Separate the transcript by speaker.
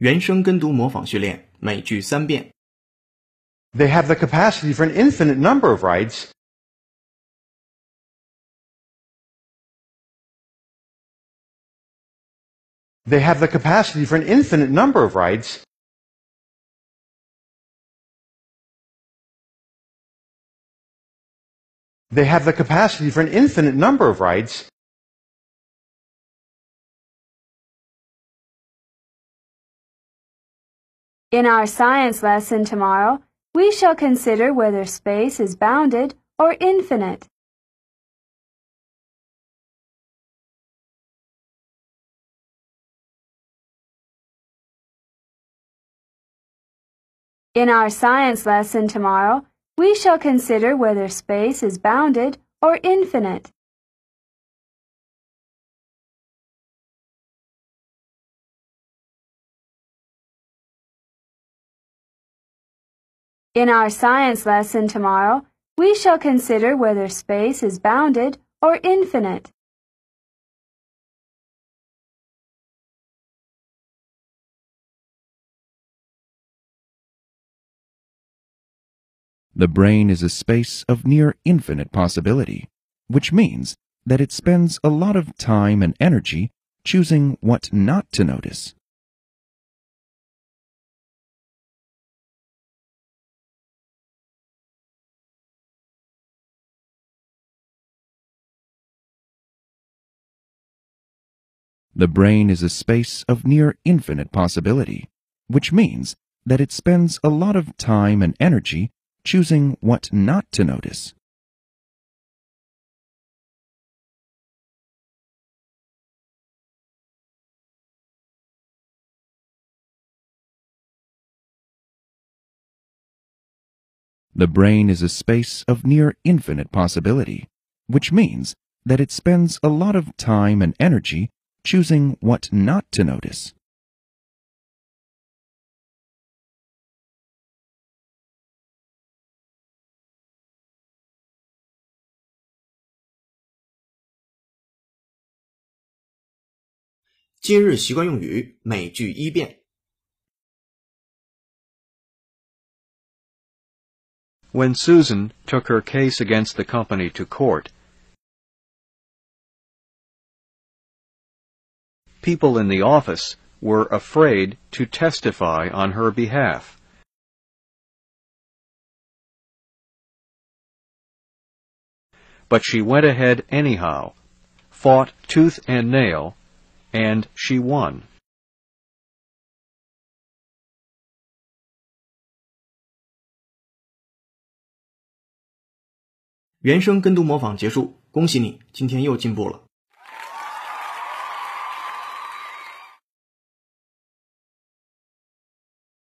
Speaker 1: 原声跟读模仿训练，每句三遍。
Speaker 2: They have the capacity for an infinite number of rights. They have the capacity for an infinite number of rights. They have the capacity for an infinite number of rights.
Speaker 3: In our science lesson tomorrow, we shall consider whether space is bounded or infinite. In our science lesson tomorrow, we shall consider whether space is bounded or infinite. In our science lesson tomorrow, we shall consider whether space is bounded or infinite.
Speaker 4: The brain is a space of near infinite possibility, which means that it spends a lot of time and energy choosing what not to notice. The brain is a space of near infinite possibility, which means that it spends a lot of time and energy choosing what not to notice. The brain is a space of near infinite possibility, which means that it spends a lot of time and energy choosing what not to notice.
Speaker 1: “今日习惯用语”每句一遍。
Speaker 5: When Susan took her case against the company to court, people in the office were afraid to testify on her behalf. But she went ahead anyhow, fought tooth and nail, and she won.
Speaker 1: 原声跟读模仿结束，恭喜你，今天又进步了。